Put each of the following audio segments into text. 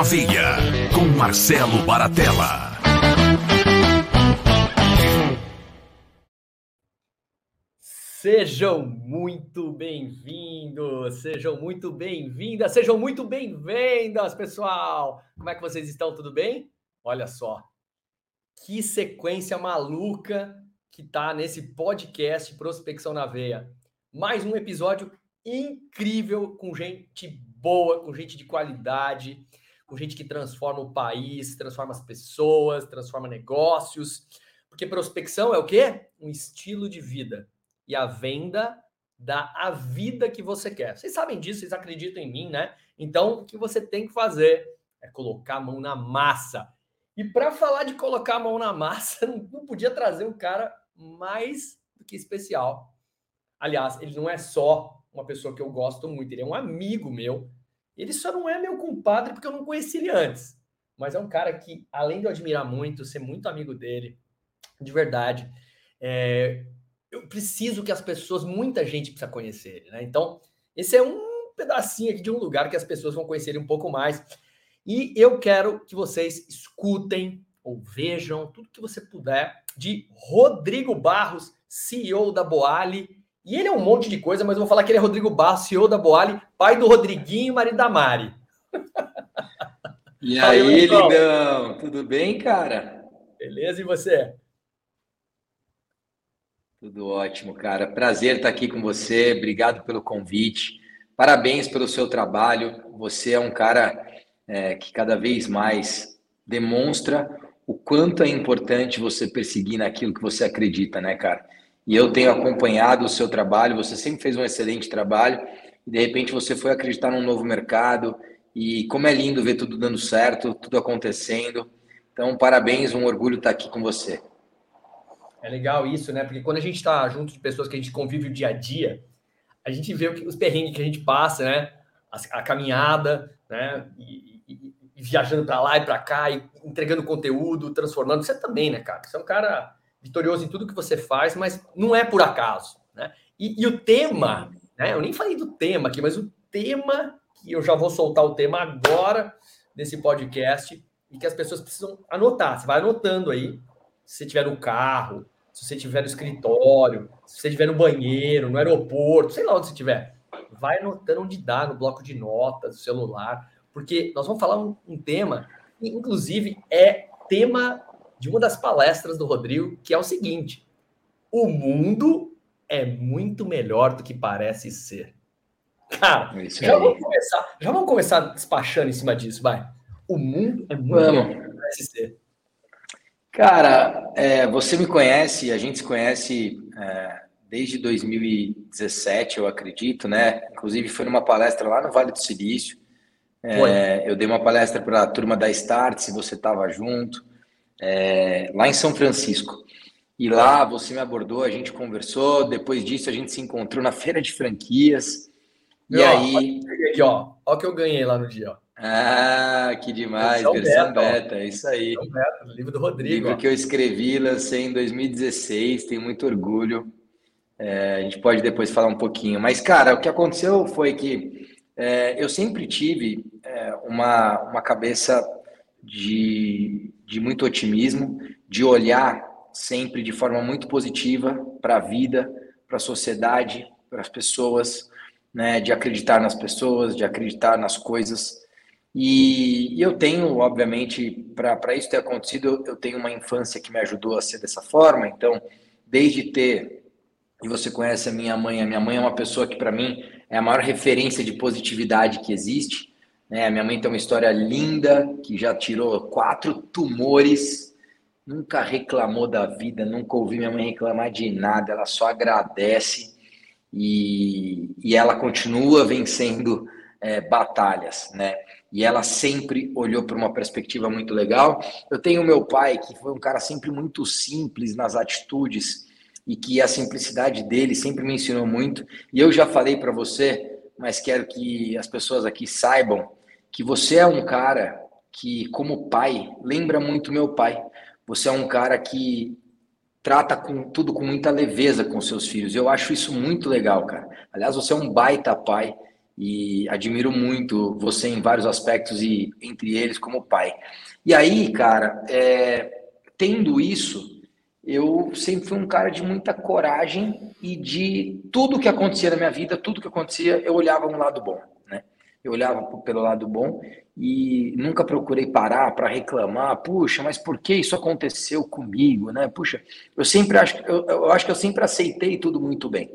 Na Veia, com Marcelo Baratella. Sejam muito bem-vindos, sejam muito bem-vindas, sejam muito bem-vindas, pessoal! Como é que vocês estão? Tudo bem? Olha só, que sequência maluca que tá nesse podcast Prospecção na Veia. Mais um episódio incrível com gente boa, com gente de qualidade, com gente que transforma o país, transforma as pessoas, transforma negócios. Porque prospecção é o quê? Um estilo de vida. E a venda dá a vida que você quer. Vocês sabem disso, vocês acreditam em mim, né? Então, o que você tem que fazer é colocar a mão na massa. E para falar de colocar a mão na massa, não podia trazer um cara mais do que especial. Aliás, ele não é só uma pessoa que eu gosto muito, ele é um amigo meu. Ele só não é meu compadre porque eu não conheci ele antes. Mas é um cara que, além de eu admirar muito, ser muito amigo dele, de verdade, é, eu preciso que as pessoas, muita gente precisa conhecer ele, né? Então, esse é um pedacinho aqui de um lugar que as pessoas vão conhecer ele um pouco mais. E eu quero que vocês escutem ou vejam tudo que você puder de Rodrigo Barros, CEO da Boali e ele é um monte de coisa, mas eu vou falar que ele é Rodrigo Barros, CEO da Boali, pai do Rodriguinho e marido da Mari. E aí, aí Ligão, tudo bem, cara? Beleza, e você? Tudo ótimo, cara. Prazer estar aqui com você. Obrigado pelo convite. Parabéns pelo seu trabalho. Você é um cara é, que cada vez mais demonstra o quanto é importante você perseguir naquilo que você acredita, né, cara? E eu tenho acompanhado o seu trabalho. Você sempre fez um excelente trabalho e de repente você foi acreditar num novo mercado. E como é lindo ver tudo dando certo, tudo acontecendo. Então, parabéns, um orgulho estar aqui com você. É legal isso, né? Porque quando a gente está junto de pessoas que a gente convive o dia a dia, a gente vê os perrengues que a gente passa, né? A, a caminhada, né? E, e, e viajando para lá e para cá, e entregando conteúdo, transformando. Você também, né, cara? Você é um cara vitorioso em tudo que você faz, mas não é por acaso. Né? E, e, o tema, né? eu nem falei do tema aqui, mas o tema, que eu já vou soltar o tema agora desse podcast, e que as pessoas precisam anotar. Você vai anotando aí, se você estiver no carro, se você estiver no escritório, se você estiver no banheiro, no aeroporto, sei lá onde você estiver. Vai anotando onde dá, no bloco de notas, no celular, porque nós vamos falar um, um tema, que, inclusive, é tema de uma das palestras do Rodrigo, que é o seguinte: o mundo é muito melhor do que parece ser. Cara, é já vamos, começar, já vamos começar despachando em cima disso, vai. O mundo é muito vamos. melhor do que parece ser. Cara, é, você me conhece, a gente se conhece é, desde 2017, eu acredito, né? Inclusive foi numa palestra lá no Vale do Silício. É, eu dei uma palestra para a turma da Start, se você estava junto é, lá em São Francisco. E lá você me abordou, a gente conversou. Depois disso, a gente se encontrou na feira de franquias. Meu, e aí. Aqui, ó. Olha o que eu ganhei lá no dia, ó. Ah, que demais, versão, versão beta, beta, é isso aí. Beta, livro do Rodrigo. Livro ó. que eu escrevi, lancei em 2016, tenho muito orgulho. É, a gente pode depois falar um pouquinho. Mas, cara, o que aconteceu foi que é, eu sempre tive é, uma, uma cabeça de, de muito otimismo, de olhar sempre de forma muito positiva para a vida, para a sociedade, para as pessoas, né, de acreditar nas pessoas, de acreditar nas coisas. E, e eu tenho, obviamente, para isso ter acontecido, eu tenho uma infância que me ajudou a ser dessa forma. Então, desde ter, e você conhece a minha mãe, a minha mãe é uma pessoa que, para mim, é a maior referência de positividade que existe. Né? Minha mãe tem uma história linda, que já tirou quatro tumores, nunca reclamou da vida, nunca ouvi minha mãe reclamar de nada, ela só agradece e, e ela continua vencendo é, batalhas, né? E ela sempre olhou para uma perspectiva muito legal. Eu tenho meu pai, que foi um cara sempre muito simples nas atitudes e que a simplicidade dele sempre me ensinou muito. E eu já falei para você, mas quero que as pessoas aqui saibam que você é um cara que, como pai, lembra muito meu pai. Você é um cara que trata com tudo com muita leveza com seus filhos. Eu acho isso muito legal, cara. Aliás, você é um baita pai e admiro muito você em vários aspectos e entre eles como pai. E aí, cara, é, tendo isso, eu sempre fui um cara de muita coragem e de tudo que acontecia na minha vida, tudo que acontecia, eu olhava um lado bom? Eu olhava pelo lado bom e nunca procurei parar para reclamar, puxa, mas por que isso aconteceu comigo, né? Puxa, eu sempre acho, eu, eu acho que eu sempre aceitei tudo muito bem.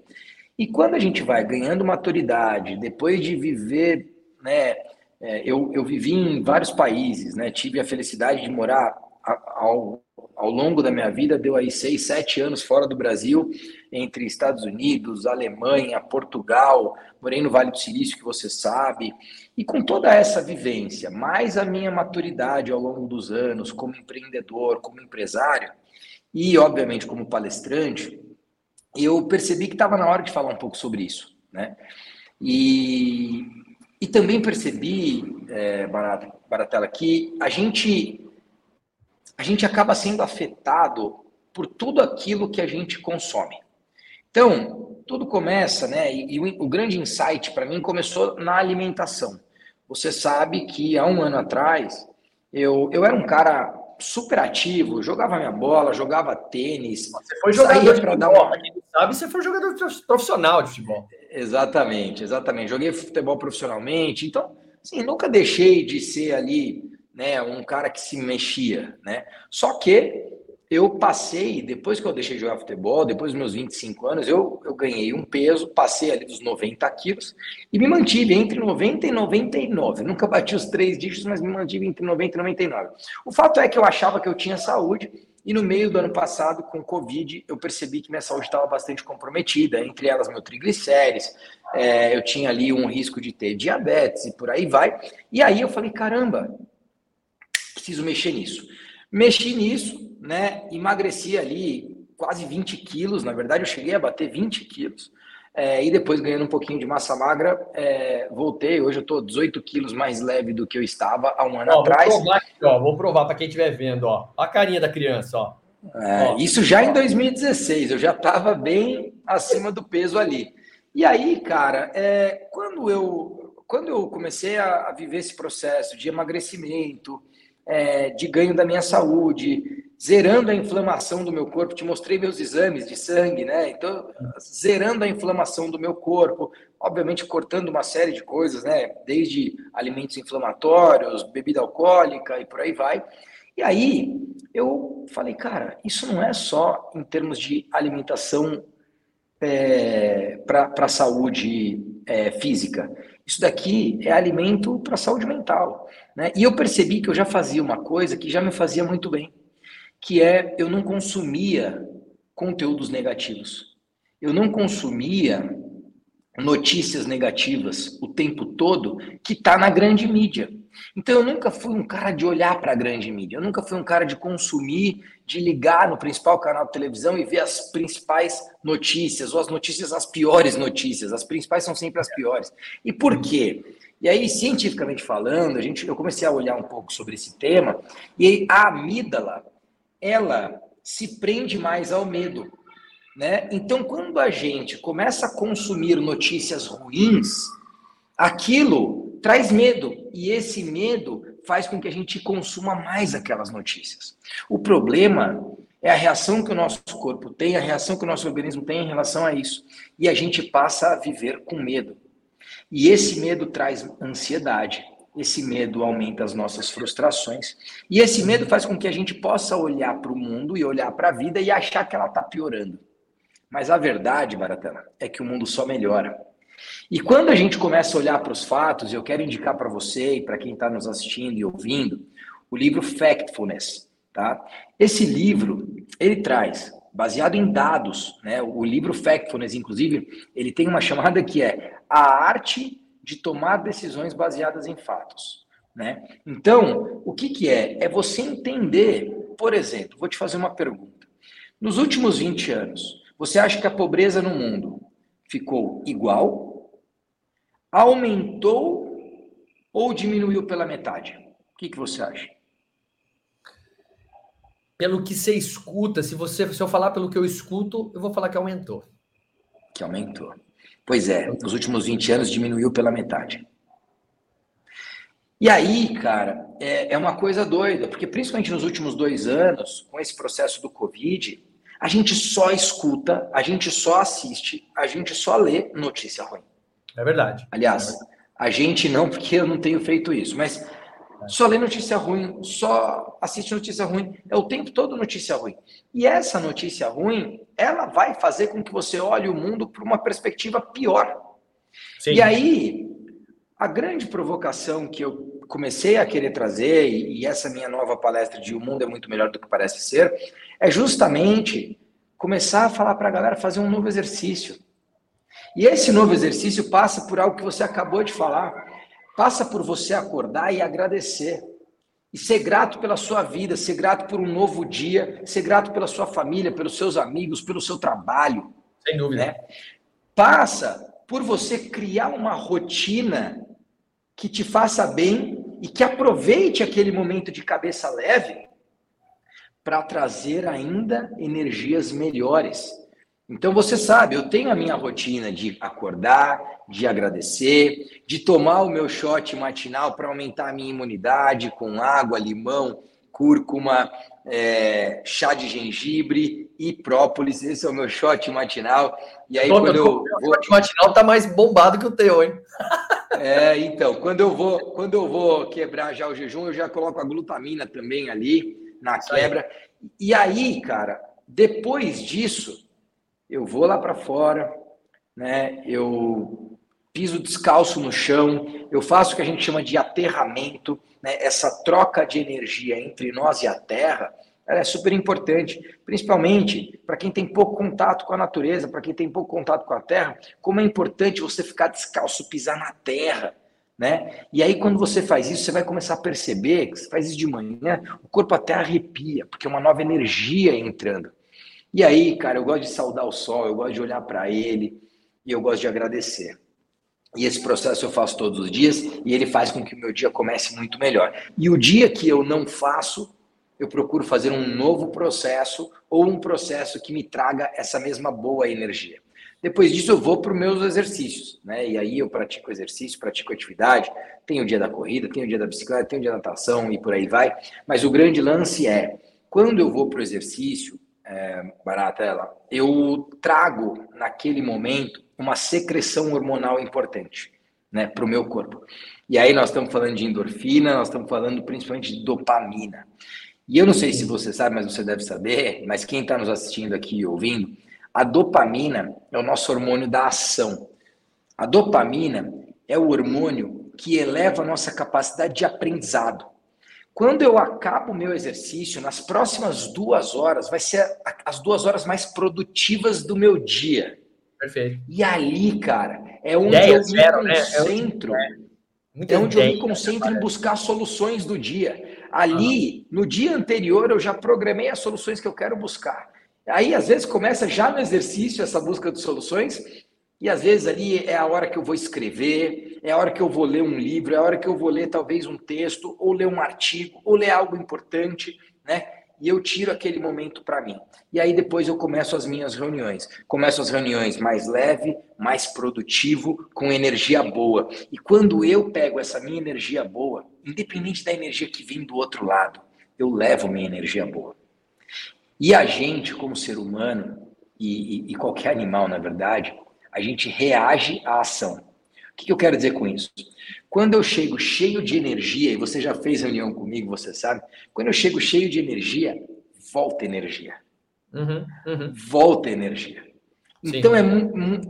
E quando a gente vai ganhando maturidade, depois de viver, né? É, eu, eu vivi em vários países, né? Tive a felicidade de morar ao, ao longo da minha vida, deu aí seis, sete anos fora do Brasil, entre Estados Unidos, Alemanha, Portugal, morei no Vale do Silício, que você sabe, e com toda essa vivência, mais a minha maturidade ao longo dos anos, como empreendedor, como empresário, e obviamente como palestrante, eu percebi que estava na hora de falar um pouco sobre isso, né? E, e também percebi, é, Baratela, que a gente a gente acaba sendo afetado por tudo aquilo que a gente consome. Então, tudo começa, né? E, e o, o grande insight para mim começou na alimentação. Você sabe que há um ano atrás eu, eu era um cara super ativo, jogava minha bola, jogava tênis. Você foi jogador para dar uma. Sabe, você foi jogador profissional de futebol. Exatamente, exatamente. Joguei futebol profissionalmente, então, assim, nunca deixei de ser ali né, um cara que se mexia, né? Só que eu passei, depois que eu deixei de jogar futebol, depois dos meus 25 anos, eu, eu ganhei um peso, passei ali dos 90 quilos e me mantive entre 90 e 99. nunca bati os três dígitos, mas me mantive entre 90 e 99. O fato é que eu achava que eu tinha saúde e no meio do ano passado, com Covid, eu percebi que minha saúde estava bastante comprometida, entre elas meu triglicérides, é, eu tinha ali um risco de ter diabetes e por aí vai. E aí eu falei, caramba, preciso mexer nisso. Mexi nisso, né? Emagreci ali quase 20 quilos, na verdade eu cheguei a bater 20 quilos. É, e depois ganhando um pouquinho de massa magra, é, voltei. Hoje eu estou 18 quilos mais leve do que eu estava há um ano ó, atrás. Vou provar, ó, vou provar para quem estiver vendo, ó. a carinha da criança, ó. É, isso já em 2016, eu já estava bem acima do peso ali. E aí, cara, é, quando eu quando eu comecei a, a viver esse processo de emagrecimento, é, de ganho da minha saúde, zerando a inflamação do meu corpo. Te mostrei meus exames de sangue, né? Então, zerando a inflamação do meu corpo, obviamente cortando uma série de coisas, né? Desde alimentos inflamatórios, bebida alcoólica e por aí vai. E aí eu falei, cara, isso não é só em termos de alimentação é, para a saúde é, física. Isso daqui é alimento para a saúde mental. Né? E eu percebi que eu já fazia uma coisa que já me fazia muito bem, que é eu não consumia conteúdos negativos. Eu não consumia notícias negativas o tempo todo que está na grande mídia. Então eu nunca fui um cara de olhar para a grande mídia, eu nunca fui um cara de consumir, de ligar no principal canal de televisão e ver as principais notícias, ou as notícias, as piores notícias. As principais são sempre as piores. E por quê? E aí, cientificamente falando, a gente, eu comecei a olhar um pouco sobre esse tema, e a amígdala, ela se prende mais ao medo. Né? Então, quando a gente começa a consumir notícias ruins, aquilo traz medo e esse medo faz com que a gente consuma mais aquelas notícias. O problema é a reação que o nosso corpo tem, a reação que o nosso organismo tem em relação a isso. E a gente passa a viver com medo. E esse medo traz ansiedade. Esse medo aumenta as nossas frustrações. E esse medo faz com que a gente possa olhar para o mundo e olhar para a vida e achar que ela está piorando. Mas a verdade, Baratana, é que o mundo só melhora. E quando a gente começa a olhar para os fatos, eu quero indicar para você e para quem está nos assistindo e ouvindo, o livro Factfulness. Tá? Esse livro, ele traz, baseado em dados, né? o livro Factfulness, inclusive, ele tem uma chamada que é A Arte de Tomar Decisões Baseadas em Fatos. Né? Então, o que, que é? É você entender, por exemplo, vou te fazer uma pergunta. Nos últimos 20 anos, você acha que a pobreza no mundo ficou igual, aumentou ou diminuiu pela metade? O que, que você acha? Pelo que você escuta, se você se eu falar pelo que eu escuto, eu vou falar que aumentou. Que aumentou. Pois é, nos últimos 20 anos diminuiu pela metade. E aí, cara, é, é uma coisa doida, porque principalmente nos últimos dois anos, com esse processo do Covid, a gente só escuta, a gente só assiste, a gente só lê notícia ruim. É verdade. Aliás, é verdade. a gente não, porque eu não tenho feito isso, mas só lê notícia ruim, só assiste notícia ruim, é o tempo todo notícia ruim. E essa notícia ruim, ela vai fazer com que você olhe o mundo por uma perspectiva pior. Sim. E aí, a grande provocação que eu comecei a querer trazer, e essa minha nova palestra de O Mundo é Muito Melhor do que Parece Ser, é justamente começar a falar para a galera fazer um novo exercício. E esse novo exercício passa por algo que você acabou de falar. Passa por você acordar e agradecer. E ser grato pela sua vida, ser grato por um novo dia, ser grato pela sua família, pelos seus amigos, pelo seu trabalho. Sem dúvida. Né? Passa por você criar uma rotina que te faça bem e que aproveite aquele momento de cabeça leve para trazer ainda energias melhores. Então você sabe, eu tenho a minha rotina de acordar, de agradecer, de tomar o meu shot matinal para aumentar a minha imunidade com água, limão, cúrcuma, é, chá de gengibre e própolis. Esse é o meu shot matinal. E aí, quando eu. O shot matinal tá mais bombado que o teu, hein? É, então, quando eu vou, quando eu vou quebrar já o jejum, eu já coloco a glutamina também ali na quebra. E aí, cara, depois disso, eu vou lá para fora, né? Eu piso descalço no chão, eu faço o que a gente chama de aterramento, né? Essa troca de energia entre nós e a Terra, ela é super importante, principalmente para quem tem pouco contato com a natureza, para quem tem pouco contato com a terra, como é importante você ficar descalço, pisar na terra, né? E aí quando você faz isso, você vai começar a perceber que você faz isso de manhã, o corpo até arrepia, porque é uma nova energia entrando. E aí, cara, eu gosto de saudar o sol, eu gosto de olhar para ele e eu gosto de agradecer. E esse processo eu faço todos os dias e ele faz com que o meu dia comece muito melhor. E o dia que eu não faço, eu procuro fazer um novo processo ou um processo que me traga essa mesma boa energia. Depois disso, eu vou para os meus exercícios, né? E aí eu pratico exercício, pratico atividade. Tem o dia da corrida, tem o dia da bicicleta, tem o dia da natação e por aí vai. Mas o grande lance é, quando eu vou para o exercício, é, Baratela, eu trago naquele momento uma secreção hormonal importante, né, para o meu corpo. E aí nós estamos falando de endorfina, nós estamos falando principalmente de dopamina. E eu não sei se você sabe, mas você deve saber, mas quem está nos assistindo aqui e ouvindo, a dopamina é o nosso hormônio da ação. A dopamina é o hormônio que eleva a nossa capacidade de aprendizado. Quando eu acabo o meu exercício, nas próximas duas horas, vai ser as duas horas mais produtivas do meu dia. Perfeito. E ali, cara, é onde eu me zero, né? concentro. Né? É, é onde eu me concentro em buscar soluções do dia. Ali, no dia anterior, eu já programei as soluções que eu quero buscar. Aí, às vezes, começa já no exercício essa busca de soluções, e às vezes ali é a hora que eu vou escrever, é a hora que eu vou ler um livro, é a hora que eu vou ler talvez um texto, ou ler um artigo, ou ler algo importante, né? E eu tiro aquele momento para mim. E aí depois eu começo as minhas reuniões. Começo as reuniões mais leve, mais produtivo, com energia boa. E quando eu pego essa minha energia boa, independente da energia que vem do outro lado, eu levo minha energia boa. E a gente, como ser humano, e, e, e qualquer animal, na verdade, a gente reage à ação. O que, eu quero dizer com isso? Quando eu chego cheio de energia, e você já fez reunião comigo, você sabe, quando eu chego cheio de energia, volta energia. Uhum, uhum. Volta energia. Sim. Então é,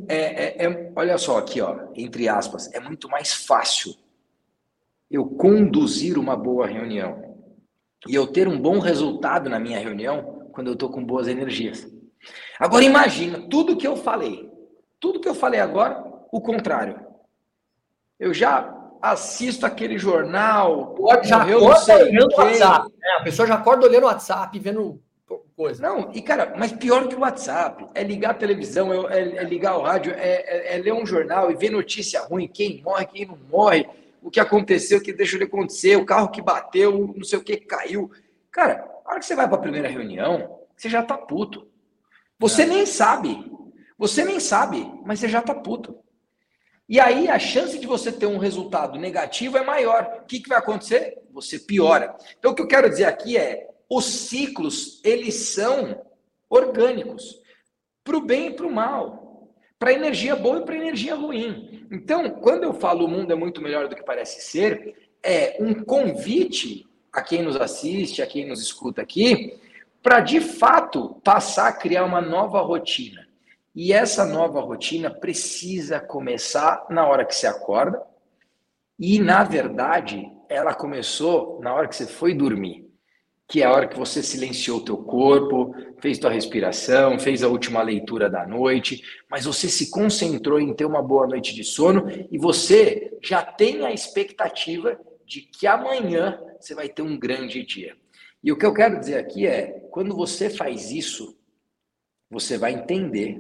é, é, é, olha só aqui, ó, entre aspas, é muito mais fácil eu conduzir uma boa reunião e eu ter um bom resultado na minha reunião quando eu estou com boas energias. Agora imagina tudo que eu falei, tudo que eu falei agora, o contrário. Eu já assisto aquele jornal, já acorda olhando o WhatsApp. É, a pessoa já acorda olhando o WhatsApp, vendo coisa. Não, e cara, mas pior que o WhatsApp, é ligar a televisão, é, é, é ligar o rádio, é, é, é, ler um jornal e ver notícia ruim, quem morre, quem não morre, o que aconteceu, o que deixou de acontecer, o carro que bateu, não sei o que caiu. Cara, a hora que você vai para a primeira reunião, você já tá puto. Você é. nem sabe. Você nem sabe, mas você já tá puto. E aí a chance de você ter um resultado negativo é maior. O que, que vai acontecer? Você piora. Então o que eu quero dizer aqui é, os ciclos, eles são orgânicos, para o bem e para o mal, para energia boa e para energia ruim. Então, quando eu falo o mundo é muito melhor do que parece ser, é um convite a quem nos assiste, a quem nos escuta aqui, para de fato passar a criar uma nova rotina. E essa nova rotina precisa começar na hora que você acorda, e na verdade, ela começou na hora que você foi dormir que é a hora que você silenciou teu corpo, fez tua respiração, fez a última leitura da noite, mas você se concentrou em ter uma boa noite de sono e você já tem a expectativa de que amanhã você vai ter um grande dia. E o que eu quero dizer aqui é, quando você faz isso, você vai entender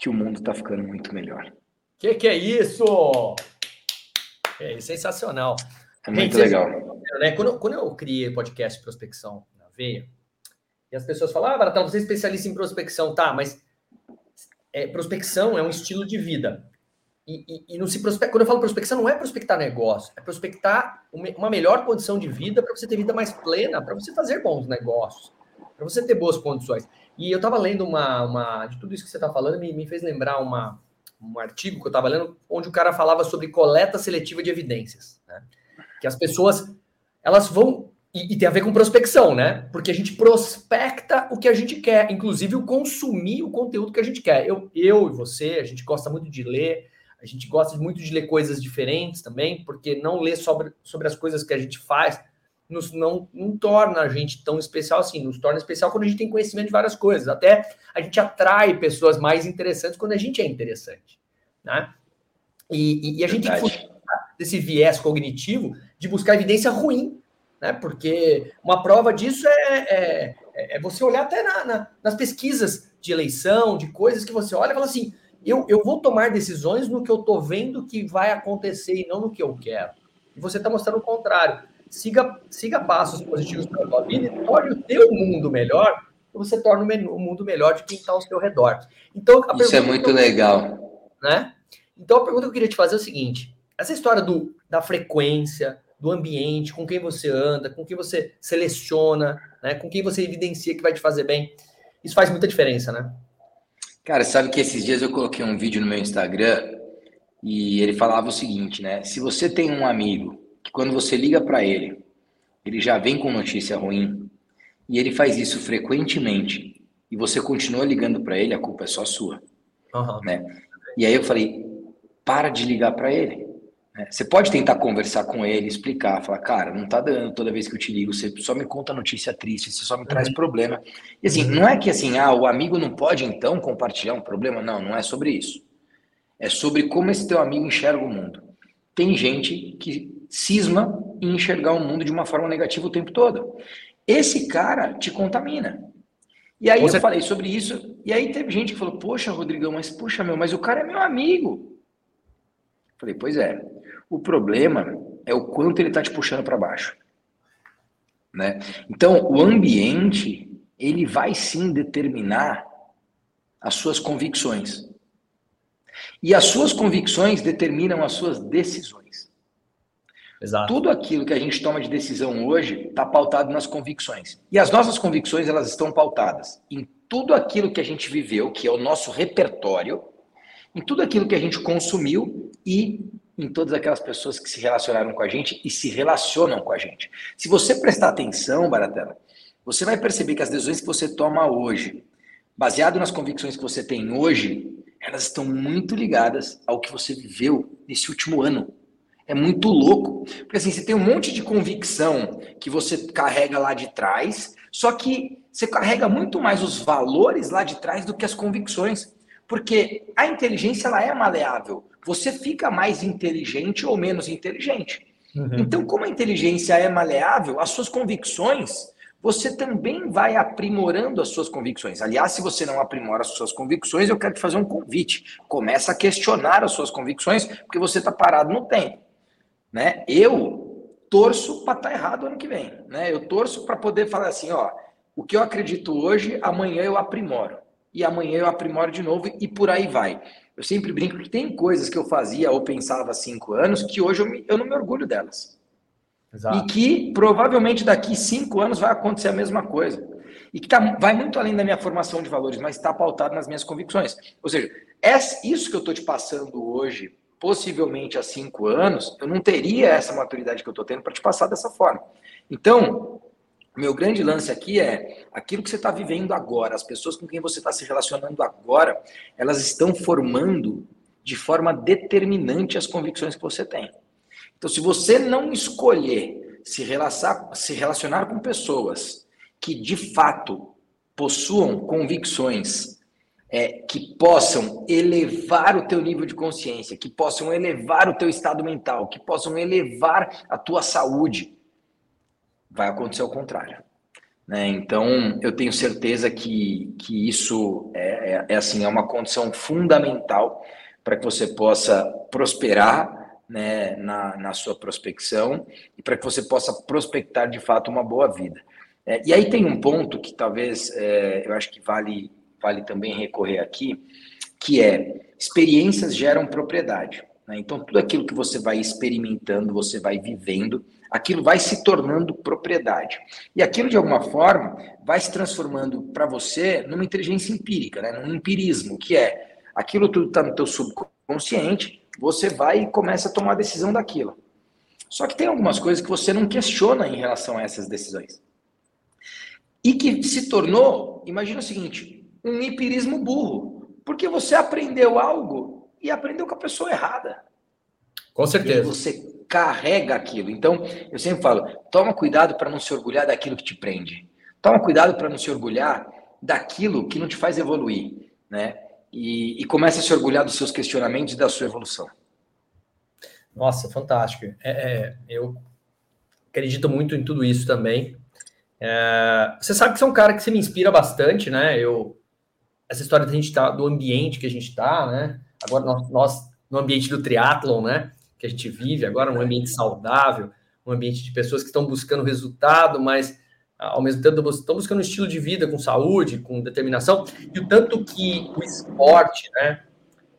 que o mundo está ficando muito melhor. Que que é isso? É sensacional. É muito Gente, legal né? Quando, quando eu criei podcast Prospecção na Veia, e as pessoas falam, ah, Baratão, você é especialista em prospecção, tá, mas é, prospecção é um estilo de vida. E, e, e não se prospecta, quando eu falo prospecção, não é prospectar negócio, é prospectar uma melhor condição de vida para você ter vida mais plena, para você fazer bons negócios, para você ter boas condições. E eu estava lendo uma, uma, de tudo isso que você está falando, me, me fez lembrar uma, um artigo que eu estava lendo, onde o cara falava sobre coleta seletiva de evidências. Né? Que as pessoas elas vão. E, e, tem a ver com prospecção, né? Porque a gente prospecta o que a gente quer, inclusive o consumir o conteúdo que a gente quer. Eu, eu e você, a gente gosta muito de ler, a gente gosta muito de ler coisas diferentes também, porque não ler sobre, sobre as coisas que a gente faz nos, não, não torna a gente tão especial assim, nos torna especial quando a gente tem conhecimento de várias coisas. Até a gente atrai pessoas mais interessantes quando a gente é interessante, né? E, e, e a gente tem que desse viés cognitivo de buscar evidência ruim, né? Porque uma prova disso é, é, é você olhar até na, na, nas pesquisas de eleição, de coisas que você olha e fala assim: eu, eu vou tomar decisões no que eu estou vendo que vai acontecer e não no que eu quero. E você está mostrando o contrário. Siga, siga passos positivos para a sua vida e torne o teu mundo melhor, você torna o mundo melhor de quem está ao seu redor. Então, Isso é muito legal. Né? Então, a pergunta que eu queria te fazer é o seguinte: essa história do, da frequência, do ambiente, com quem você anda, com quem você seleciona, né, com quem você evidencia que vai te fazer bem. Isso faz muita diferença, né? Cara, sabe que esses dias eu coloquei um vídeo no meu Instagram e ele falava o seguinte, né? Se você tem um amigo que quando você liga para ele, ele já vem com notícia ruim e ele faz isso frequentemente e você continua ligando para ele, a culpa é só sua, uhum. né? E aí eu falei, para de ligar para ele. É, você pode tentar conversar com ele, explicar, falar, cara, não tá dando toda vez que eu te ligo, você só me conta notícia triste, você só me traz uhum. problema. E assim, não é que assim, ah, o amigo não pode então compartilhar um problema, não, não é sobre isso. É sobre como esse teu amigo enxerga o mundo. Tem gente que cisma em enxergar o mundo de uma forma negativa o tempo todo. Esse cara te contamina. E aí você... eu falei sobre isso, e aí teve gente que falou, poxa, Rodrigão, mas puxa, meu, mas o cara é meu amigo. Falei, pois é. O problema é o quanto ele está te puxando para baixo. Né? Então, o ambiente, ele vai sim determinar as suas convicções. E as suas convicções determinam as suas decisões. Exato. Tudo aquilo que a gente toma de decisão hoje está pautado nas convicções. E as nossas convicções, elas estão pautadas em tudo aquilo que a gente viveu, que é o nosso repertório, em tudo aquilo que a gente consumiu e em todas aquelas pessoas que se relacionaram com a gente e se relacionam com a gente. Se você prestar atenção, Baratela, você vai perceber que as decisões que você toma hoje, baseado nas convicções que você tem hoje, elas estão muito ligadas ao que você viveu nesse último ano. É muito louco. Porque assim, você tem um monte de convicção que você carrega lá de trás, só que você carrega muito mais os valores lá de trás do que as convicções. Porque a inteligência ela é maleável você fica mais inteligente ou menos inteligente. Uhum. Então, como a inteligência é maleável, as suas convicções, você também vai aprimorando as suas convicções. Aliás, se você não aprimora as suas convicções, eu quero te fazer um convite. Começa a questionar as suas convicções, porque você está parado no tempo. Né? Eu torço para estar tá errado ano que vem. Né? Eu torço para poder falar assim, ó, o que eu acredito hoje, amanhã eu aprimoro. e amanhã eu aprimoro de novo e por aí vai. Eu sempre brinco que tem coisas que eu fazia ou pensava há cinco anos que hoje eu, me, eu não me orgulho delas. Exato. E que provavelmente daqui cinco anos vai acontecer a mesma coisa. E que tá, vai muito além da minha formação de valores, mas está pautado nas minhas convicções. Ou seja, é isso que eu estou te passando hoje, possivelmente há cinco anos, eu não teria essa maturidade que eu estou tendo para te passar dessa forma. Então, meu grande lance aqui é aquilo que você está vivendo agora, as pessoas com quem você está se relacionando agora, elas estão formando de forma determinante as convicções que você tem. Então, se você não escolher se relacionar, se relacionar com pessoas que de fato possuam convicções é, que possam elevar o teu nível de consciência, que possam elevar o teu estado mental, que possam elevar a tua saúde, vai acontecer o contrário. Né? Então, eu tenho certeza que, que isso é, é, é assim, é uma condição fundamental para que você possa prosperar né, na, na sua prospecção e para que você possa prospectar de fato uma boa vida. É, e aí tem um ponto que talvez é, eu acho que vale, vale também recorrer aqui, que é experiências geram propriedade. Né? Então, tudo aquilo que você vai experimentando, você vai vivendo, aquilo vai se tornando propriedade. E aquilo, de alguma forma, vai se transformando para você numa inteligência empírica, né? num empirismo, que é aquilo tudo está no teu subconsciente, você vai e começa a tomar a decisão daquilo. Só que tem algumas coisas que você não questiona em relação a essas decisões. E que se tornou, imagina o seguinte, um empirismo burro. Porque você aprendeu algo e aprendeu com a pessoa errada. Com certeza. E você carrega aquilo. Então, eu sempre falo: toma cuidado para não se orgulhar daquilo que te prende. Toma cuidado para não se orgulhar daquilo que não te faz evoluir, né? E, e começa a se orgulhar dos seus questionamentos e da sua evolução. Nossa, fantástico. É, é, eu acredito muito em tudo isso também. É, você sabe que você é um cara que se me inspira bastante, né? Eu, essa história da gente tá, do ambiente que a gente está, né? Agora nós, nós no ambiente do triatlon, né? que a gente vive agora, um ambiente saudável, um ambiente de pessoas que estão buscando resultado, mas ao mesmo tempo estão buscando um estilo de vida com saúde, com determinação, e o tanto que o esporte, né?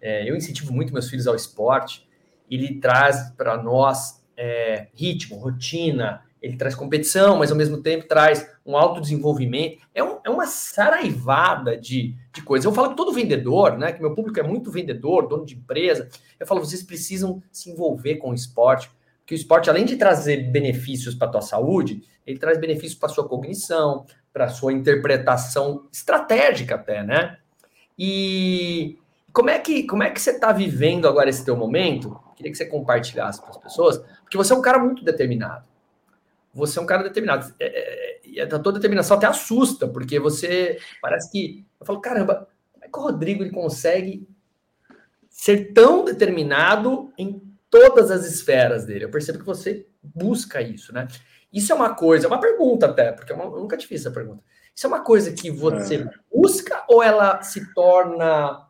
É, eu incentivo muito meus filhos ao esporte, ele traz para nós é, ritmo, rotina, ele traz competição, mas ao mesmo tempo traz um autodesenvolvimento. É, um, é uma saraivada de, de coisas. Eu falo que todo vendedor, né? Que meu público é muito vendedor, dono de empresa. Eu falo, vocês precisam se envolver com o esporte, porque o esporte, além de trazer benefícios para a tua saúde, ele traz benefícios para a sua cognição, para a sua interpretação estratégica até, né? E como é que, como é que você está vivendo agora esse teu momento? Queria que você compartilhasse para as pessoas, porque você é um cara muito determinado você é um cara determinado. É, é, e a tua determinação até assusta, porque você parece que. Eu falo, caramba, como é que o Rodrigo ele consegue ser tão determinado em todas as esferas dele? Eu percebo que você busca isso, né? Isso é uma coisa, é uma pergunta até, porque é eu nunca te fiz essa pergunta. Isso é uma coisa que você é. busca ou ela se torna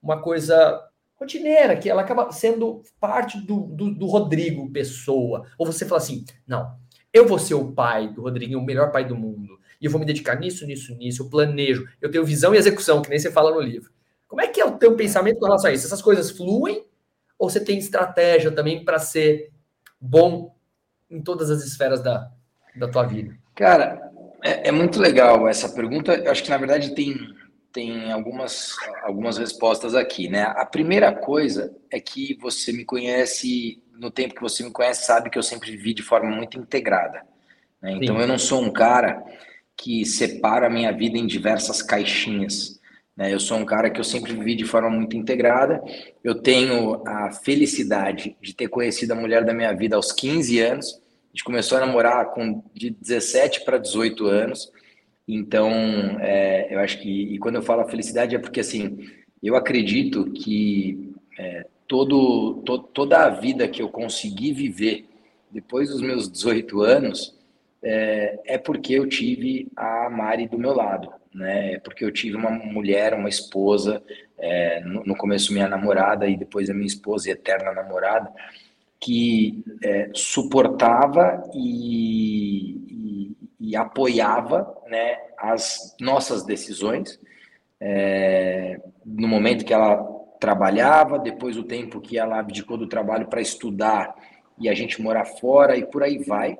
uma coisa rotineira, que ela acaba sendo parte do, do, do Rodrigo pessoa? Ou você fala assim, não, eu vou ser o pai do Rodriguinho, o melhor pai do mundo. E eu vou me dedicar nisso, nisso, nisso. Eu planejo. Eu tenho visão e execução, que nem você fala no livro. Como é que é o teu pensamento com relação a isso? Essas coisas fluem? Ou você tem estratégia também para ser bom em todas as esferas da, da tua vida? Cara, é, é, muito legal essa pergunta. Eu acho que, na verdade, tem, tem algumas, algumas respostas aqui, né? A primeira coisa é que você me conhece no tempo que você me conhece, sabe que eu sempre vivi de forma muito integrada. Né? Então, Sim. eu não sou um cara que separa a minha vida em diversas caixinhas. Né? Eu sou um cara que eu sempre vivi de forma muito integrada. Eu tenho a felicidade de ter conhecido a mulher da minha vida aos 15 anos. A gente começou a namorar com de 17 para 18 anos. Então, é, eu acho que, e quando eu falo felicidade é porque, assim, eu acredito que é, todo, to, toda a vida que eu consegui viver depois dos meus 18 anos é, é, porque eu tive a Mari do meu lado, né? É porque eu tive uma mulher, uma esposa, é, no, no, começo minha namorada e depois a minha esposa e eterna namorada, que é, suportava e, e, e, apoiava né, as nossas decisões é, no momento que ela trabalhava, depois o tempo que ela abdicou do trabalho para estudar e a gente morar fora e por aí vai.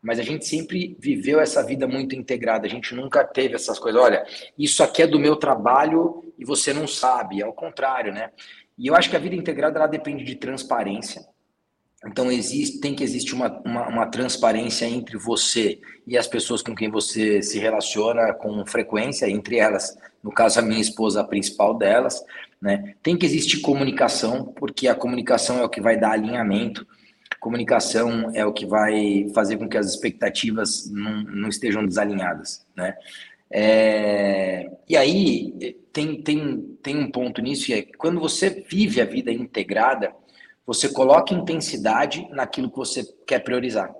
Mas a gente sempre viveu essa vida muito integrada, a gente nunca teve essas coisas. Olha, isso aqui é do meu trabalho e você não sabe, é o contrário, né? E eu acho que a vida integrada ela depende de transparência. Então existe, tem que existir uma, uma, uma, transparência entre você e as pessoas com quem você se relaciona com frequência, entre elas, no caso a minha esposa, a principal delas, né? Tem que existir comunicação, porque a comunicação é o que vai dar alinhamento, comunicação é o que vai fazer com que as expectativas não, não estejam desalinhadas, né? É, e aí tem, tem, tem um ponto nisso, e é quando você vive a vida integrada, você coloca intensidade naquilo que você quer priorizar.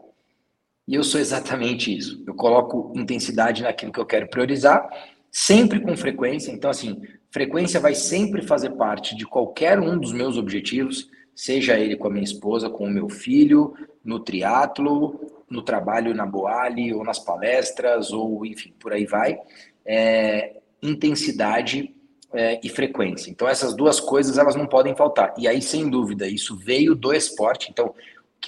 E eu sou exatamente isso. Eu coloco intensidade naquilo que eu quero priorizar, sempre com frequência. Então, assim, frequência vai sempre fazer parte de qualquer um dos meus objetivos, seja ele com a minha esposa, com o meu filho, no triatlo, no trabalho na Boali, ou nas palestras, ou enfim, por aí vai. É, intensidade é, e frequência. Então, essas duas coisas elas não podem faltar. E aí, sem dúvida, isso veio do esporte. Então,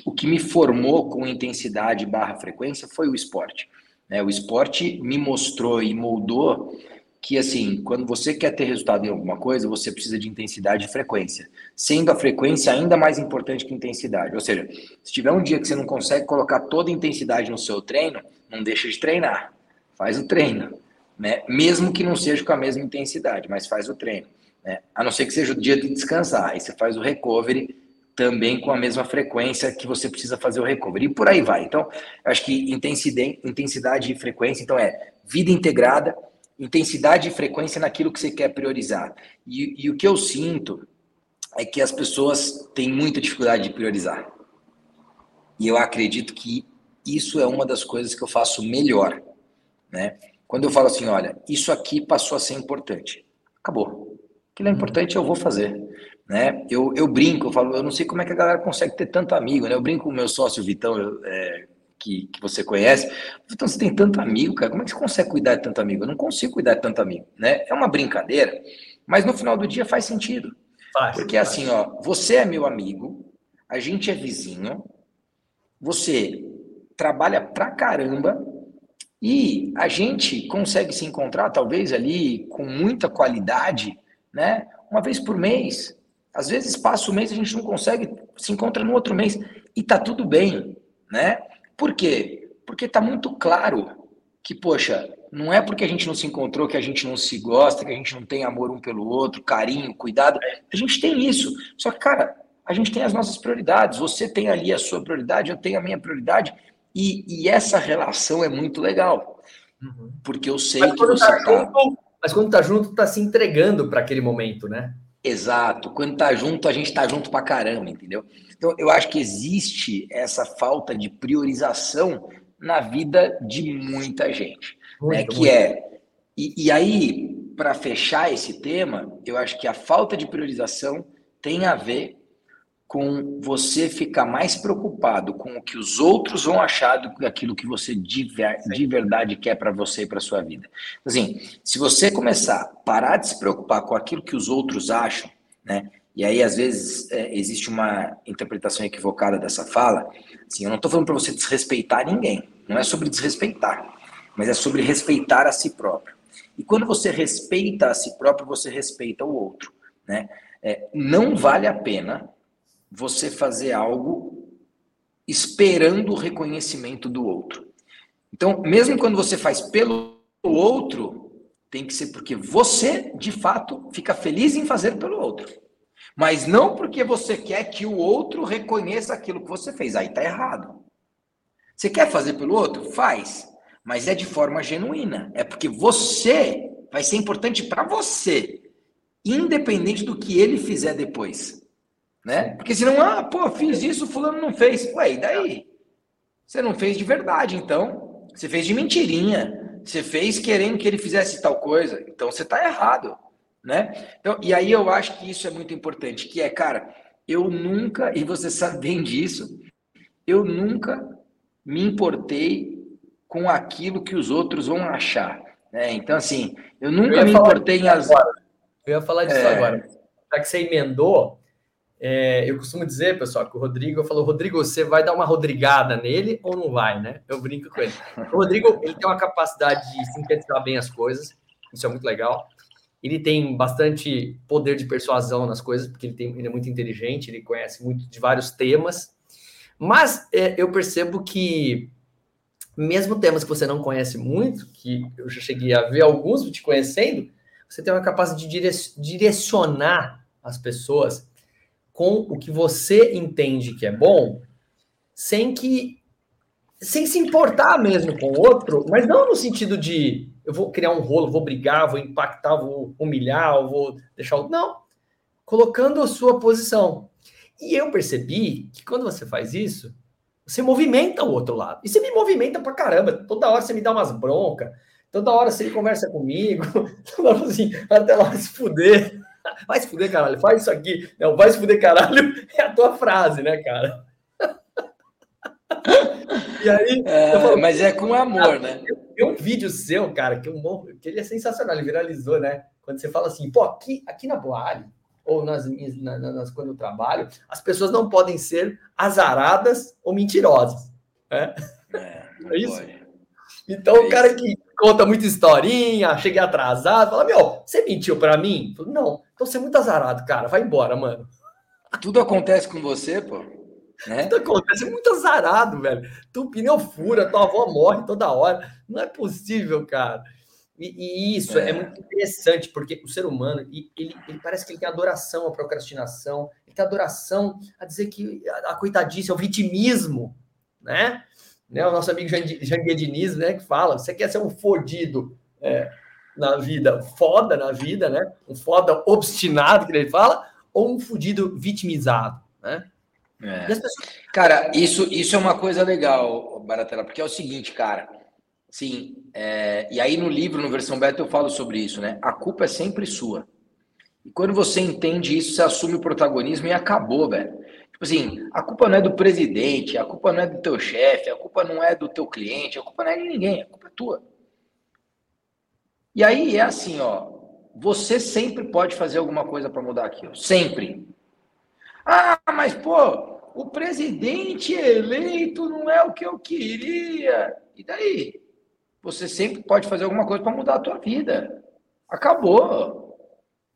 o que me formou com intensidade barra frequência foi o esporte. Né? O esporte me mostrou e moldou que, assim, quando você quer ter resultado em alguma coisa, você precisa de intensidade e frequência. Sendo a frequência ainda mais importante que intensidade. Ou seja, se tiver um dia que você não consegue colocar toda a intensidade no seu treino, não deixa de treinar. Faz o treino né? Mesmo que não seja com a mesma intensidade, mas faz o treino, né? A não ser que seja o dia de descansar, aí você faz o recovery também com a mesma frequência que você precisa fazer o recovery e por aí vai. Então, acho que intensidade, intensidade e frequência, então é vida integrada, intensidade e frequência naquilo que você quer priorizar. E, e o que eu sinto é que as pessoas têm muita dificuldade de priorizar. E eu acredito que isso é uma das coisas que eu faço melhor, né? Quando eu falo assim, olha, isso aqui passou a ser importante, acabou. Aquilo é importante, eu vou fazer. Né? Eu, eu brinco, eu falo, eu não sei como é que a galera consegue ter tanto amigo, né? Eu brinco com o meu sócio Vitão, eu, é, que, que você conhece. Vitão, você tem tanto amigo, cara, como é que você consegue cuidar de tanto amigo? Eu não consigo cuidar de tanto amigo, né? É uma brincadeira, mas no final do dia faz sentido. Faz, Porque faz. assim, ó, você é meu amigo, a gente é vizinho, você trabalha pra caramba, e a gente consegue se encontrar, talvez ali com muita qualidade, né? Uma vez por mês. Às vezes passa o mês a gente não consegue, se encontra no outro mês e tá tudo bem, né? Por quê? Porque tá muito claro que, poxa, não é porque a gente não se encontrou que a gente não se gosta, que a gente não tem amor um pelo outro, carinho, cuidado. A gente tem isso. Só que, cara, a gente tem as nossas prioridades. Você tem ali a sua prioridade, eu tenho a minha prioridade. E, e essa relação é muito legal. Uhum. Porque eu sei mas que você tá, tá... Junto, mas quando tá junto, tá se entregando para aquele momento, né? Exato. Quando tá junto, a gente tá junto pra caramba, entendeu? Então, eu acho que existe essa falta de priorização na vida de muita gente, muito, né? Que muito. é. E, e aí, para fechar esse tema, eu acho que a falta de priorização tem a ver com você ficar mais preocupado com o que os outros vão achar do que aquilo que você de, de verdade quer para você e para sua vida. Assim, se você começar a parar de se preocupar com aquilo que os outros acham, né? E aí, às vezes, é, existe uma interpretação equivocada dessa fala. Assim, eu não estou falando para você desrespeitar ninguém. Não é sobre desrespeitar, mas é sobre respeitar a si próprio. E quando você respeita a si próprio, você respeita o outro. Né? É, não vale a pena você fazer algo esperando o reconhecimento do outro. Então, mesmo quando você faz pelo outro, tem que ser porque você, de fato, fica feliz em fazer pelo outro. Mas não porque você quer que o outro reconheça aquilo que você fez. Aí tá errado. Você quer fazer pelo outro? Faz. Mas é de forma genuína. É porque você vai ser importante para você, independente do que ele fizer depois né? Porque senão, ah, pô, fiz isso, fulano não fez. Ué, e daí? Você não fez de verdade, então. Você fez de mentirinha. Você fez querendo que ele fizesse tal coisa. Então você tá errado, né? Então, e aí eu acho que isso é muito importante, que é, cara, eu nunca, e você sabe bem disso, eu nunca me importei com aquilo que os outros vão achar. É, então, assim, eu nunca eu me importei em as. Eu ia falar disso é... agora. Já que você emendou, é, eu costumo dizer, pessoal, que o Rodrigo falou: Rodrigo, você vai dar uma rodrigada nele ou não vai, né? Eu brinco com ele. O Rodrigo ele tem uma capacidade de sintetizar bem as coisas, isso é muito legal. Ele tem bastante poder de persuasão nas coisas, porque ele, tem, ele é muito inteligente, ele conhece muito de vários temas. Mas é, eu percebo que, mesmo temas que você não conhece muito, que eu já cheguei a ver alguns te conhecendo, você tem uma capacidade de direcionar as pessoas com o que você entende que é bom, sem que sem se importar mesmo com o outro, mas não no sentido de eu vou criar um rolo, vou brigar, vou impactar, vou humilhar, vou deixar o. Não. Colocando a sua posição. E eu percebi que quando você faz isso, você movimenta o outro lado. E você me movimenta pra caramba. Toda hora você me dá umas broncas. Toda hora você conversa comigo. Toda hora assim, até lá se fuder. Vai se fuder, caralho. Faz isso aqui. Não, vai se fuder, caralho. É a tua frase, né, cara? E aí, é, falo, mas é com amor, né? Tem um vídeo seu, cara, que, eu morro, que ele é sensacional, ele viralizou, né? Quando você fala assim, pô, aqui, aqui na Boali, ou nas, nas, nas quando eu trabalho, as pessoas não podem ser azaradas ou mentirosas. Né? É, é isso? Pode. Então, é o cara que conta muita historinha, cheguei atrasado, fala, meu, você mentiu para mim? Falo, não, então você é muito azarado, cara, vai embora, mano. Tudo acontece com você, pô. Né? Tudo acontece é muito azarado, velho. Tu pneu fura, tua avó morre toda hora. Não é possível, cara. E, e isso é. é. muito interessante, porque o ser humano, ele, ele, parece que ele tem adoração à procrastinação, ele tem adoração a dizer que a, a coitadice é o vitimismo, né? Né? O nosso amigo Janguê Diniz, né, que fala, você quer ser um fodido é, na vida, foda na vida, né? Um foda obstinado, que ele fala, ou um fudido vitimizado, né? É. Pessoas... Cara, isso, isso é uma coisa legal, Baratela, porque é o seguinte, cara. Sim, é, e aí no livro, no versão beta, eu falo sobre isso, né? A culpa é sempre sua. E quando você entende isso, você assume o protagonismo e acabou, velho. Tipo assim, a culpa não é do presidente, a culpa não é do teu chefe, a culpa não é do teu cliente, a culpa não é de ninguém, a culpa é tua. E aí é assim, ó, você sempre pode fazer alguma coisa para mudar aquilo, sempre. Ah, mas pô, o presidente eleito não é o que eu queria. E daí? Você sempre pode fazer alguma coisa para mudar a tua vida. Acabou.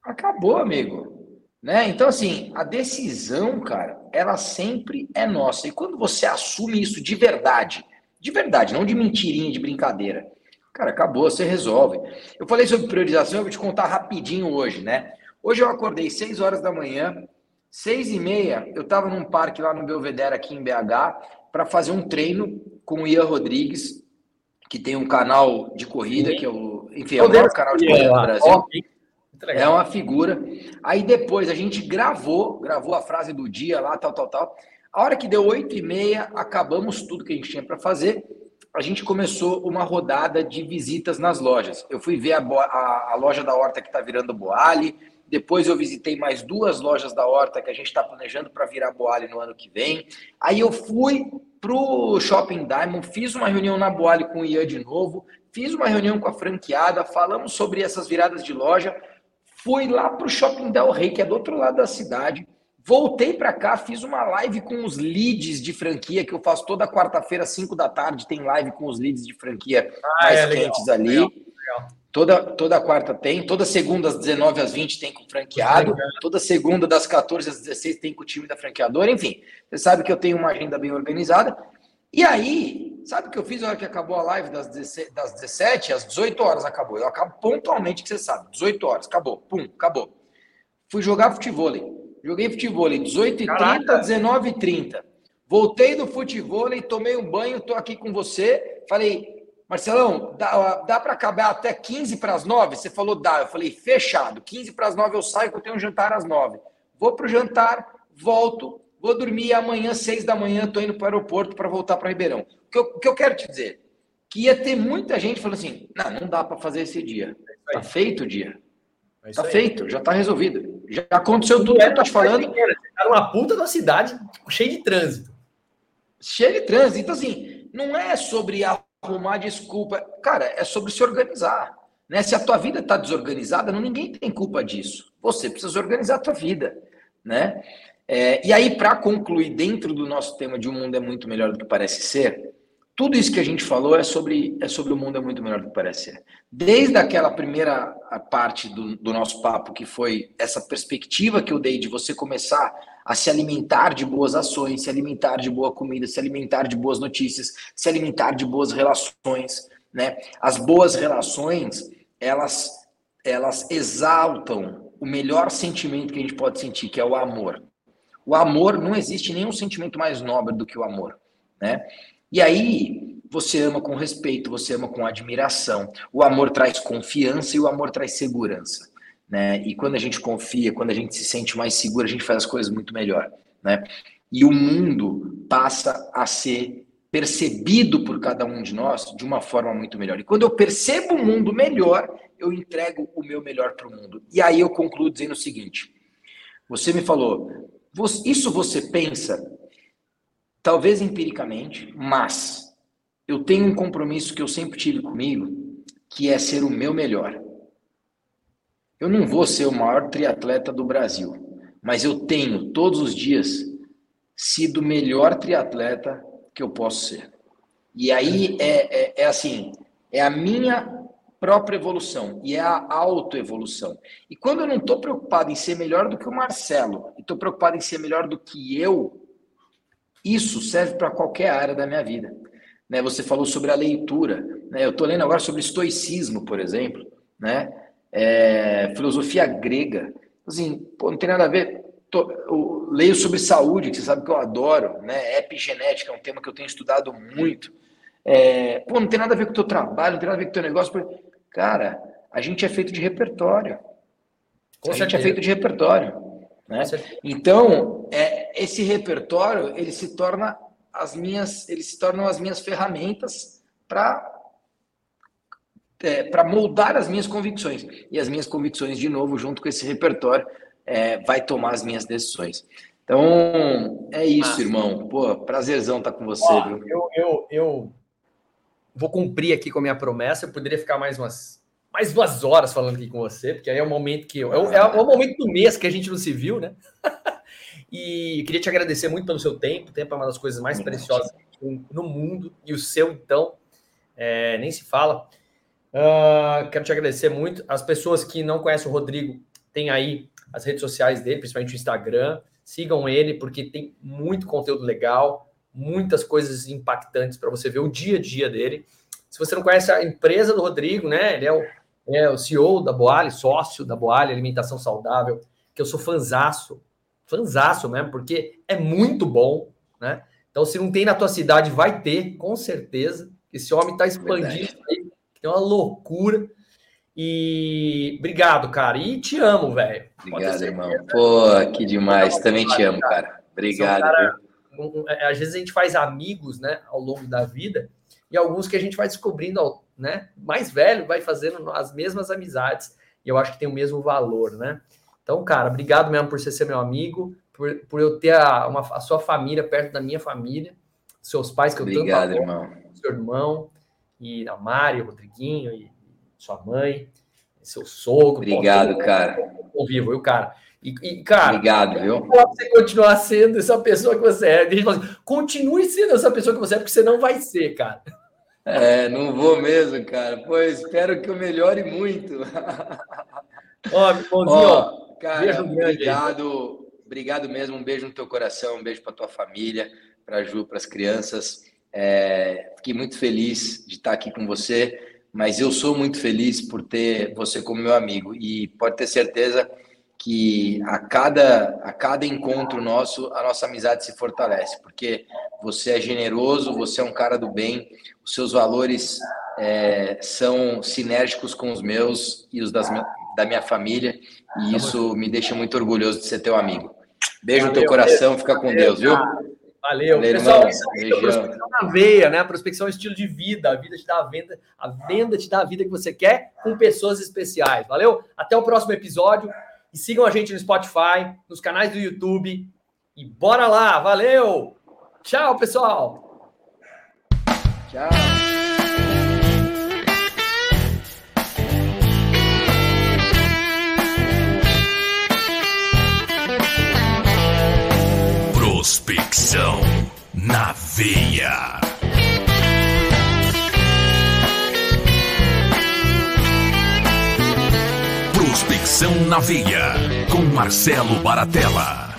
Acabou, amigo. Né? Então, assim, a decisão, cara, ela sempre é nossa. E quando você assume isso de verdade, de verdade, não de mentirinha, de brincadeira, cara, acabou, você resolve. Eu falei sobre priorização, eu vou te contar rapidinho hoje, né? Hoje eu acordei 6 horas da manhã, Seis e meia, eu estava num parque lá no Belvedere, aqui em BH, para fazer um treino com o Ian Rodrigues, que tem um canal de corrida, Sim. que é o, enfim, é o maior canal de corrida do Brasil. É uma figura. Aí depois a gente gravou, gravou a frase do dia lá, tal, tal, tal. A hora que deu oito e meia, acabamos tudo que a gente tinha para fazer. A gente começou uma rodada de visitas nas lojas. Eu fui ver a, a, a loja da Horta que está virando Boali, depois eu visitei mais duas lojas da Horta que a gente está planejando para virar Boali no ano que vem. Aí eu fui para o Shopping Diamond, fiz uma reunião na Boali com o Ian de novo, fiz uma reunião com a franqueada, falamos sobre essas viradas de loja. Fui lá para o Shopping Del Rey, que é do outro lado da cidade. Voltei para cá, fiz uma live com os leads de franquia, que eu faço toda quarta-feira, 5 da tarde, tem live com os leads de franquia ah, mais é, quentes legal, ali. Legal, legal. Toda, toda quarta tem, toda segunda às 19 às 20 tem com o franqueado, toda segunda das 14 às 16 tem com o time da franqueadora, enfim. Você sabe que eu tenho uma agenda bem organizada. E aí, sabe o que eu fiz na hora que acabou a live das 17, das 17 às 18 horas acabou. Eu acabo pontualmente, que você sabe, 18 horas, acabou, pum, acabou. Fui jogar futebol. Joguei futebol 18h30, 19h30. Voltei do futebol, tomei um banho, tô aqui com você. Falei, Marcelão, dá, dá para acabar até 15 para as 9? Você falou, dá. Eu falei, fechado. 15 para as 9 eu saio, que eu tenho um jantar às 9. Vou para o jantar, volto, vou dormir amanhã, 6 da manhã, estou indo para o aeroporto para voltar para Ribeirão. O que, eu, o que eu quero te dizer? Que ia ter muita gente falando assim: não, não dá para fazer esse dia. Está feito o dia. Está feito, já está resolvido. Já aconteceu tudo que eu estou te falando. Está numa puta da cidade cheia de trânsito. Cheia de trânsito. Então, assim, não é sobre arrumar desculpa. Cara, é sobre se organizar. Né? Se a tua vida está desorganizada, não, ninguém tem culpa disso. Você precisa organizar a tua vida. Né? É, e aí, para concluir, dentro do nosso tema de um mundo é muito melhor do que parece ser, tudo isso que a gente falou é sobre, é sobre o mundo é muito melhor do que parece ser. Desde aquela primeira parte do, do nosso papo, que foi essa perspectiva que eu dei de você começar a se alimentar de boas ações, se alimentar de boa comida, se alimentar de boas notícias, se alimentar de boas relações, né? As boas relações, elas elas exaltam o melhor sentimento que a gente pode sentir, que é o amor. O amor, não existe nenhum sentimento mais nobre do que o amor, né? E aí, você ama com respeito, você ama com admiração. O amor traz confiança e o amor traz segurança, né? E quando a gente confia, quando a gente se sente mais seguro, a gente faz as coisas muito melhor, né? E o mundo passa a ser percebido por cada um de nós de uma forma muito melhor. E quando eu percebo o mundo melhor, eu entrego o meu melhor para o mundo. E aí eu concluo dizendo o seguinte: você me falou, isso você pensa, talvez empiricamente, mas eu tenho um compromisso que eu sempre tive comigo, que é ser o meu melhor. Eu não vou ser o maior triatleta do Brasil, mas eu tenho todos os dias sido o melhor triatleta que eu posso ser. E aí é, é, é assim, é a minha própria evolução e é a autoevolução. E quando eu não estou preocupado em ser melhor do que o Marcelo, estou preocupado em ser melhor do que eu, isso serve para qualquer área da minha vida. Né? Você falou sobre a leitura. Né? Eu estou lendo agora sobre estoicismo, por exemplo, né? É, filosofia grega. Assim, pô, não tem nada a ver. Tô, eu leio sobre saúde, que você sabe que eu adoro, né? Epigenética é um tema que eu tenho estudado muito. É, pô, não tem nada a ver com o teu trabalho, não tem nada a ver com o teu negócio. Cara, a gente é feito de repertório. Com a certeza. gente é feito de repertório. Né? Então, é, esse repertório ele se torna as minhas, eles se tornam as minhas ferramentas para é, para moldar as minhas convicções. E as minhas convicções, de novo, junto com esse repertório, é, vai tomar as minhas decisões. Então, é isso, irmão. Pô, prazerzão estar tá com você, Ó, viu? Eu, eu, eu vou cumprir aqui com a minha promessa. Eu poderia ficar mais umas mais duas horas falando aqui com você, porque aí é o momento que eu, é, o, é o momento do mês que a gente não se viu, né? e queria te agradecer muito pelo seu tempo. O tempo é uma das coisas mais preciosas no mundo e o seu, então, é, nem se fala. Uh, quero te agradecer muito. As pessoas que não conhecem o Rodrigo, tem aí as redes sociais dele, principalmente o Instagram. Sigam ele, porque tem muito conteúdo legal, muitas coisas impactantes para você ver o dia a dia dele. Se você não conhece a empresa do Rodrigo, né? Ele é o, é o CEO da Boali, sócio da Boali Alimentação Saudável, que eu sou fanzaço, fanzaço mesmo, porque é muito bom, né? Então, se não tem na tua cidade, vai ter, com certeza. Esse homem está expandindo aí, é uma loucura. E obrigado, cara. E te amo, velho. Obrigado, irmão. Pô, que demais. Também te amo, cara. Obrigado. Cara, um, é, às vezes a gente faz amigos, né, ao longo da vida, e alguns que a gente vai descobrindo, né, mais velho, vai fazendo as mesmas amizades, e eu acho que tem o mesmo valor, né? Então, cara, obrigado mesmo por você ser meu amigo, por, por eu ter a, uma, a sua família perto da minha família, seus pais que eu obrigado, tanto irmão. seu irmão, e a Mari, o Rodriguinho, e sua mãe, seu sogro. Obrigado, cara. Convivo, viu, cara? E, e, cara, obrigado, viu? Você continuar sendo essa pessoa que você é. Assim, continue sendo essa pessoa que você é, porque você não vai ser, cara. É, não vou mesmo, cara. Pois espero que eu melhore muito. Ó, bonzinho, ó, cara, obrigado, obrigado mesmo. Um beijo no teu coração, um beijo para tua família, para a Ju, para as crianças. É, fiquei muito feliz de estar aqui com você, mas eu sou muito feliz por ter você como meu amigo e pode ter certeza que a cada, a cada encontro nosso, a nossa amizade se fortalece, porque você é generoso, você é um cara do bem, os seus valores é, são sinérgicos com os meus e os das, da minha família, e isso me deixa muito orgulhoso de ser teu amigo. Beijo Valeu, no teu coração, fica com Deus, viu? Valeu. Valeu Pessoal, isso aí é prospecção na veia, né? Prospecção é um estilo de vida. A vida te dá a venda, a venda te dá a vida que você quer com pessoas especiais. Valeu? Até o próximo episódio. E sigam a gente no Spotify, nos canais do YouTube. E bora lá! Valeu! Tchau, pessoal! Tchau! Prospecção na veia. Prospecção na veia com Marcelo Baratella.